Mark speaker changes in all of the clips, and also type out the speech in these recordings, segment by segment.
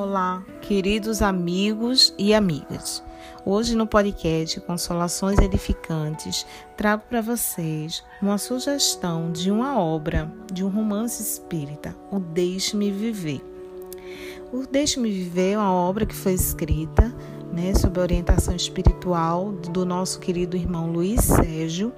Speaker 1: Olá, queridos amigos e amigas. Hoje no podcast Consolações Edificantes, trago para vocês uma sugestão de uma obra, de um romance espírita, o Deixe-me Viver. O Deixe-me Viver é uma obra que foi escrita né, sob a orientação espiritual do nosso querido irmão Luiz Sérgio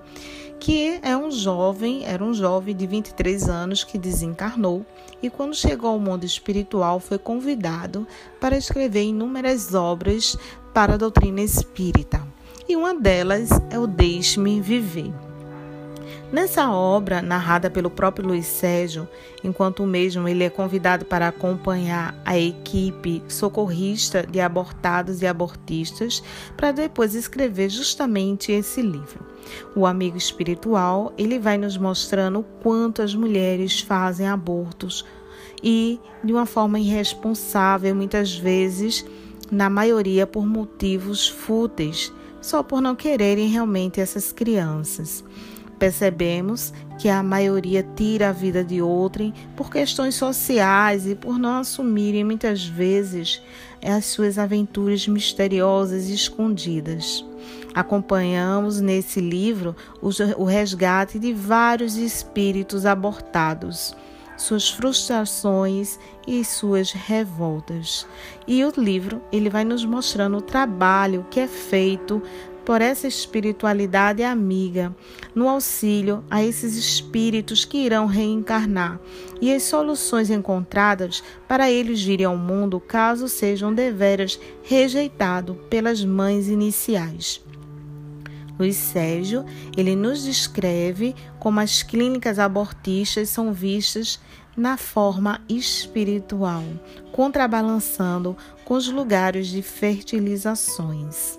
Speaker 1: que é um jovem, era um jovem de 23 anos que desencarnou e quando chegou ao mundo espiritual foi convidado para escrever inúmeras obras para a doutrina espírita. E uma delas é o Deixe-me Viver. Nessa obra, narrada pelo próprio Luiz Sérgio, enquanto mesmo ele é convidado para acompanhar a equipe socorrista de abortados e abortistas, para depois escrever justamente esse livro. O amigo espiritual, ele vai nos mostrando quanto as mulheres fazem abortos e de uma forma irresponsável, muitas vezes, na maioria por motivos fúteis, só por não quererem realmente essas crianças. Percebemos que a maioria tira a vida de outrem por questões sociais e por não assumirem muitas vezes as suas aventuras misteriosas e escondidas. Acompanhamos nesse livro o resgate de vários espíritos abortados, suas frustrações e suas revoltas. E o livro ele vai nos mostrando o trabalho que é feito por essa espiritualidade amiga, no auxílio a esses espíritos que irão reencarnar e as soluções encontradas para eles virem ao mundo caso sejam deveras rejeitados pelas mães iniciais. Luiz Sérgio, ele nos descreve como as clínicas abortistas são vistas na forma espiritual, contrabalançando com os lugares de fertilizações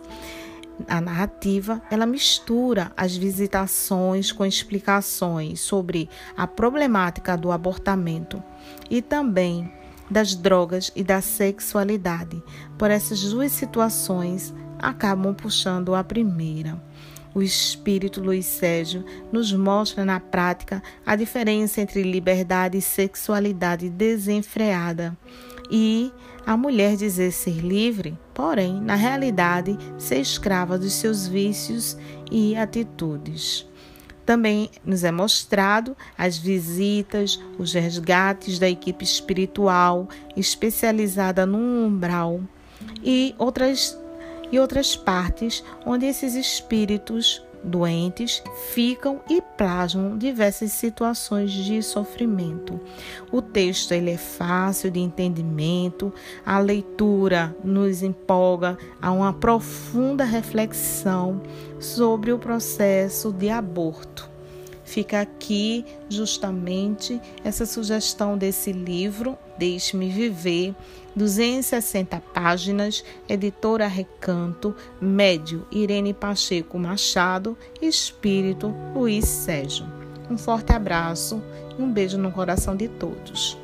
Speaker 1: a narrativa ela mistura as visitações com explicações sobre a problemática do abortamento e também das drogas e da sexualidade. Por essas duas situações acabam puxando a primeira. O espírito Luiz Sérgio nos mostra na prática a diferença entre liberdade e sexualidade desenfreada e a mulher dizer ser livre, porém, na realidade, ser escrava dos seus vícios e atitudes. Também nos é mostrado as visitas, os resgates da equipe espiritual especializada no umbral e outras, e outras partes onde esses espíritos doentes ficam e plasmam diversas situações de sofrimento. O texto ele é fácil de entendimento, a leitura nos empolga a uma profunda reflexão sobre o processo de aborto. Fica aqui justamente essa sugestão desse livro, Deixe-me Viver, 260 páginas, editora Recanto, médio Irene Pacheco Machado, espírito Luiz Sérgio. Um forte abraço e um beijo no coração de todos.